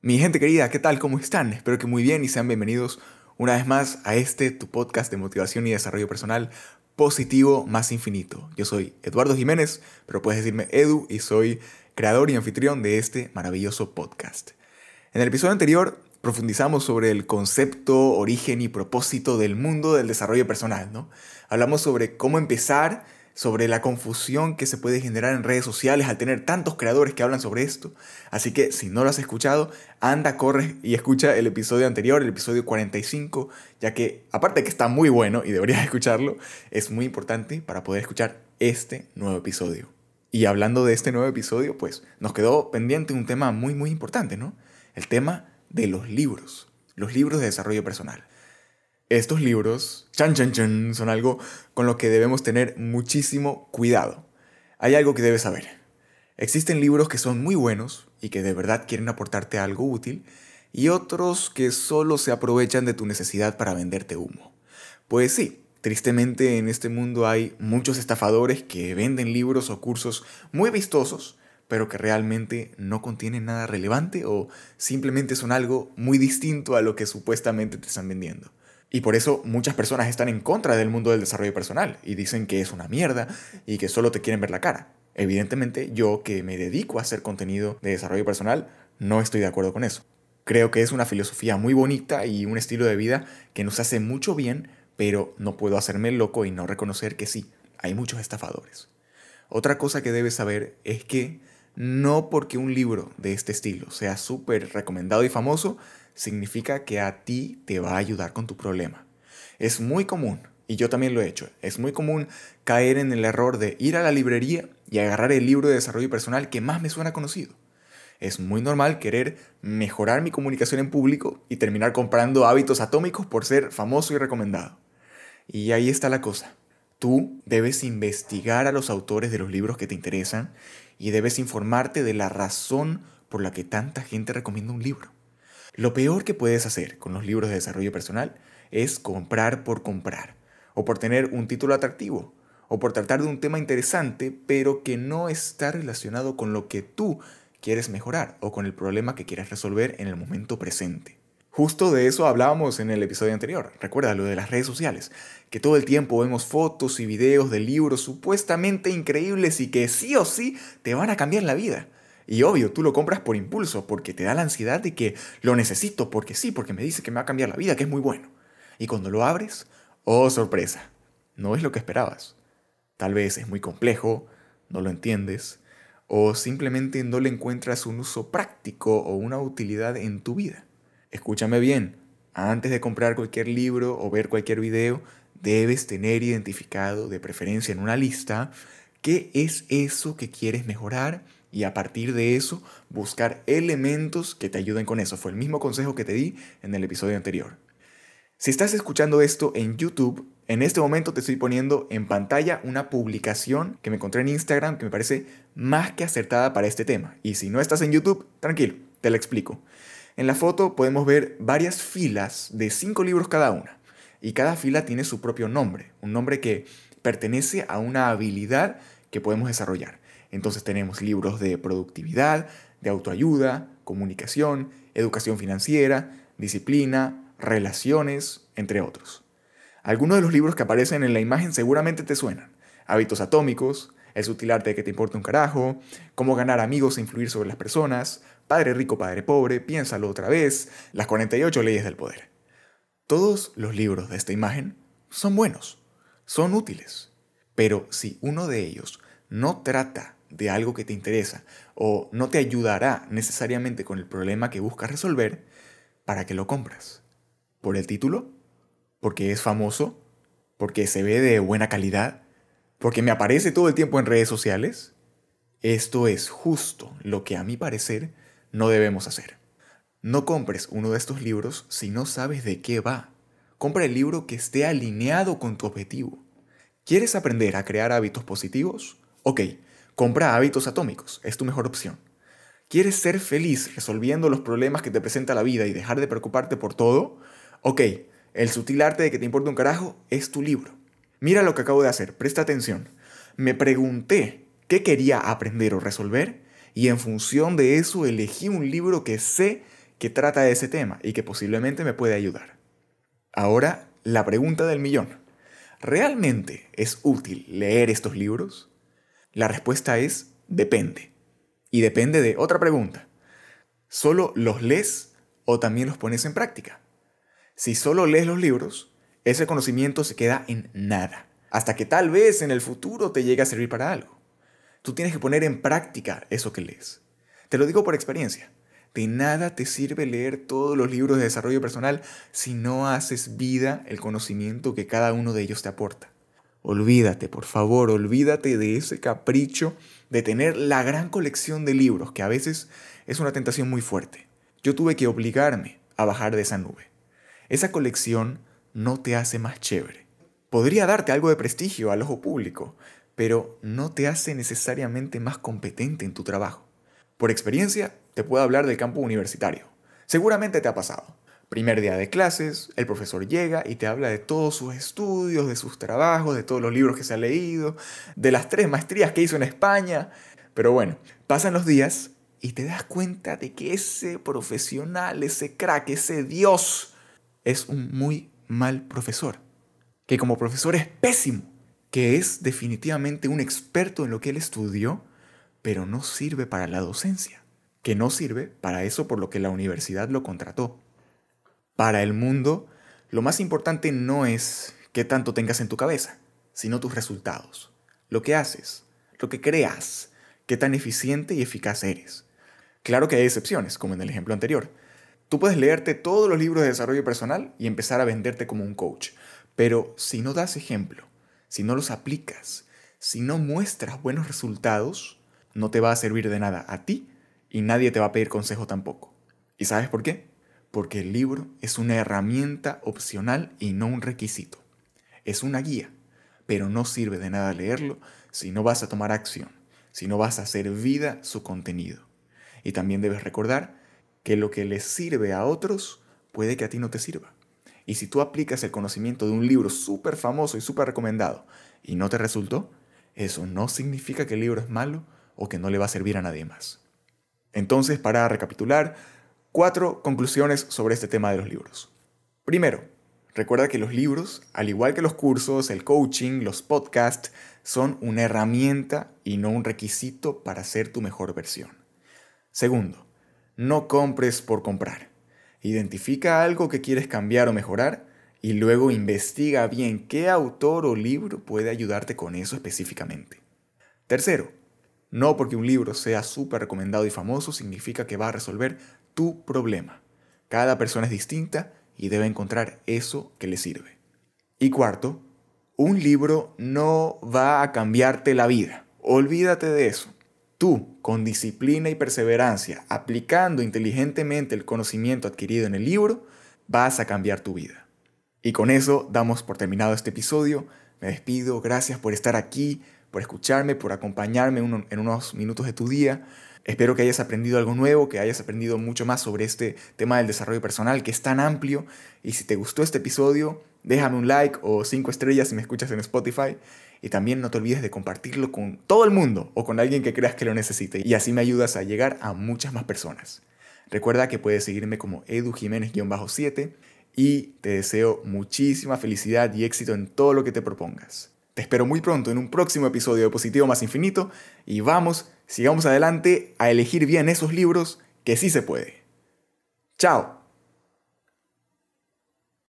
Mi gente querida, ¿qué tal? ¿Cómo están? Espero que muy bien y sean bienvenidos una vez más a este tu podcast de motivación y desarrollo personal positivo más infinito. Yo soy Eduardo Jiménez, pero puedes decirme Edu y soy creador y anfitrión de este maravilloso podcast. En el episodio anterior profundizamos sobre el concepto, origen y propósito del mundo del desarrollo personal, ¿no? Hablamos sobre cómo empezar sobre la confusión que se puede generar en redes sociales al tener tantos creadores que hablan sobre esto. Así que si no lo has escuchado, anda, corre y escucha el episodio anterior, el episodio 45, ya que aparte de que está muy bueno y deberías escucharlo, es muy importante para poder escuchar este nuevo episodio. Y hablando de este nuevo episodio, pues nos quedó pendiente un tema muy muy importante, ¿no? El tema de los libros, los libros de desarrollo personal. Estos libros, son algo con lo que debemos tener muchísimo cuidado. Hay algo que debes saber. Existen libros que son muy buenos y que de verdad quieren aportarte algo útil, y otros que solo se aprovechan de tu necesidad para venderte humo. Pues sí, tristemente en este mundo hay muchos estafadores que venden libros o cursos muy vistosos, pero que realmente no contienen nada relevante o simplemente son algo muy distinto a lo que supuestamente te están vendiendo. Y por eso muchas personas están en contra del mundo del desarrollo personal y dicen que es una mierda y que solo te quieren ver la cara. Evidentemente, yo que me dedico a hacer contenido de desarrollo personal, no estoy de acuerdo con eso. Creo que es una filosofía muy bonita y un estilo de vida que nos hace mucho bien, pero no puedo hacerme loco y no reconocer que sí, hay muchos estafadores. Otra cosa que debes saber es que no porque un libro de este estilo sea súper recomendado y famoso, significa que a ti te va a ayudar con tu problema. Es muy común, y yo también lo he hecho, es muy común caer en el error de ir a la librería y agarrar el libro de desarrollo personal que más me suena conocido. Es muy normal querer mejorar mi comunicación en público y terminar comprando hábitos atómicos por ser famoso y recomendado. Y ahí está la cosa. Tú debes investigar a los autores de los libros que te interesan y debes informarte de la razón por la que tanta gente recomienda un libro. Lo peor que puedes hacer con los libros de desarrollo personal es comprar por comprar, o por tener un título atractivo, o por tratar de un tema interesante, pero que no está relacionado con lo que tú quieres mejorar o con el problema que quieres resolver en el momento presente. Justo de eso hablábamos en el episodio anterior, recuerda lo de las redes sociales, que todo el tiempo vemos fotos y videos de libros supuestamente increíbles y que sí o sí te van a cambiar la vida. Y obvio, tú lo compras por impulso, porque te da la ansiedad de que lo necesito, porque sí, porque me dice que me va a cambiar la vida, que es muy bueno. Y cuando lo abres, oh sorpresa, no es lo que esperabas. Tal vez es muy complejo, no lo entiendes, o simplemente no le encuentras un uso práctico o una utilidad en tu vida. Escúchame bien, antes de comprar cualquier libro o ver cualquier video, debes tener identificado, de preferencia en una lista, qué es eso que quieres mejorar y a partir de eso buscar elementos que te ayuden con eso. Fue el mismo consejo que te di en el episodio anterior. Si estás escuchando esto en YouTube, en este momento te estoy poniendo en pantalla una publicación que me encontré en Instagram que me parece más que acertada para este tema. Y si no estás en YouTube, tranquilo, te la explico. En la foto podemos ver varias filas de cinco libros cada una. Y cada fila tiene su propio nombre, un nombre que pertenece a una habilidad que podemos desarrollar. Entonces tenemos libros de productividad, de autoayuda, comunicación, educación financiera, disciplina, relaciones, entre otros. Algunos de los libros que aparecen en la imagen seguramente te suenan. Hábitos atómicos, El sutil arte de que te importa un carajo, Cómo ganar amigos e influir sobre las personas, Padre rico, padre pobre, Piénsalo otra vez, Las 48 leyes del poder. Todos los libros de esta imagen son buenos, son útiles, pero si uno de ellos no trata de algo que te interesa o no te ayudará necesariamente con el problema que buscas resolver, ¿para qué lo compras? ¿Por el título? ¿Porque es famoso? ¿Porque se ve de buena calidad? ¿Porque me aparece todo el tiempo en redes sociales? Esto es justo lo que a mi parecer no debemos hacer. No compres uno de estos libros si no sabes de qué va. Compra el libro que esté alineado con tu objetivo. ¿Quieres aprender a crear hábitos positivos? Ok, Compra hábitos atómicos, es tu mejor opción. ¿Quieres ser feliz resolviendo los problemas que te presenta la vida y dejar de preocuparte por todo? Ok, el sutil arte de que te importa un carajo es tu libro. Mira lo que acabo de hacer, presta atención. Me pregunté qué quería aprender o resolver y en función de eso elegí un libro que sé que trata de ese tema y que posiblemente me puede ayudar. Ahora, la pregunta del millón. ¿Realmente es útil leer estos libros? La respuesta es depende. Y depende de otra pregunta. ¿Solo los lees o también los pones en práctica? Si solo lees los libros, ese conocimiento se queda en nada, hasta que tal vez en el futuro te llegue a servir para algo. Tú tienes que poner en práctica eso que lees. Te lo digo por experiencia. De nada te sirve leer todos los libros de desarrollo personal si no haces vida el conocimiento que cada uno de ellos te aporta. Olvídate, por favor, olvídate de ese capricho de tener la gran colección de libros, que a veces es una tentación muy fuerte. Yo tuve que obligarme a bajar de esa nube. Esa colección no te hace más chévere. Podría darte algo de prestigio al ojo público, pero no te hace necesariamente más competente en tu trabajo. Por experiencia, te puedo hablar del campo universitario. Seguramente te ha pasado. Primer día de clases, el profesor llega y te habla de todos sus estudios, de sus trabajos, de todos los libros que se ha leído, de las tres maestrías que hizo en España. Pero bueno, pasan los días y te das cuenta de que ese profesional, ese crack, ese dios, es un muy mal profesor. Que como profesor es pésimo. Que es definitivamente un experto en lo que él estudió, pero no sirve para la docencia. Que no sirve para eso por lo que la universidad lo contrató. Para el mundo, lo más importante no es qué tanto tengas en tu cabeza, sino tus resultados, lo que haces, lo que creas, qué tan eficiente y eficaz eres. Claro que hay excepciones, como en el ejemplo anterior. Tú puedes leerte todos los libros de desarrollo personal y empezar a venderte como un coach, pero si no das ejemplo, si no los aplicas, si no muestras buenos resultados, no te va a servir de nada a ti y nadie te va a pedir consejo tampoco. ¿Y sabes por qué? porque el libro es una herramienta opcional y no un requisito. Es una guía, pero no sirve de nada leerlo si no vas a tomar acción, si no vas a hacer vida su contenido. Y también debes recordar que lo que les sirve a otros puede que a ti no te sirva. Y si tú aplicas el conocimiento de un libro súper famoso y súper recomendado y no te resultó, eso no significa que el libro es malo o que no le va a servir a nadie más. Entonces, para recapitular, Cuatro conclusiones sobre este tema de los libros. Primero, recuerda que los libros, al igual que los cursos, el coaching, los podcasts, son una herramienta y no un requisito para ser tu mejor versión. Segundo, no compres por comprar. Identifica algo que quieres cambiar o mejorar y luego investiga bien qué autor o libro puede ayudarte con eso específicamente. Tercero, no porque un libro sea súper recomendado y famoso significa que va a resolver tu problema. Cada persona es distinta y debe encontrar eso que le sirve. Y cuarto, un libro no va a cambiarte la vida. Olvídate de eso. Tú, con disciplina y perseverancia, aplicando inteligentemente el conocimiento adquirido en el libro, vas a cambiar tu vida. Y con eso damos por terminado este episodio. Me despido. Gracias por estar aquí, por escucharme, por acompañarme en unos minutos de tu día. Espero que hayas aprendido algo nuevo, que hayas aprendido mucho más sobre este tema del desarrollo personal que es tan amplio. Y si te gustó este episodio, déjame un like o cinco estrellas si me escuchas en Spotify. Y también no te olvides de compartirlo con todo el mundo o con alguien que creas que lo necesite. Y así me ayudas a llegar a muchas más personas. Recuerda que puedes seguirme como Edu Jiménez-7 y te deseo muchísima felicidad y éxito en todo lo que te propongas. Te espero muy pronto en un próximo episodio de Positivo Más Infinito y vamos, sigamos adelante a elegir bien esos libros que sí se puede. Chao.